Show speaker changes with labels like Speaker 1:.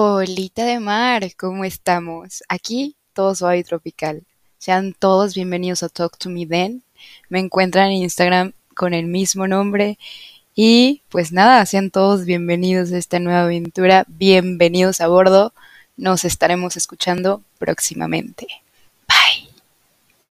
Speaker 1: Olita de mar, ¿cómo estamos? Aquí todo suave y tropical. Sean todos bienvenidos a Talk to Me Then. Me encuentran en Instagram con el mismo nombre. Y pues nada, sean todos bienvenidos a esta nueva aventura. Bienvenidos a bordo. Nos estaremos escuchando próximamente.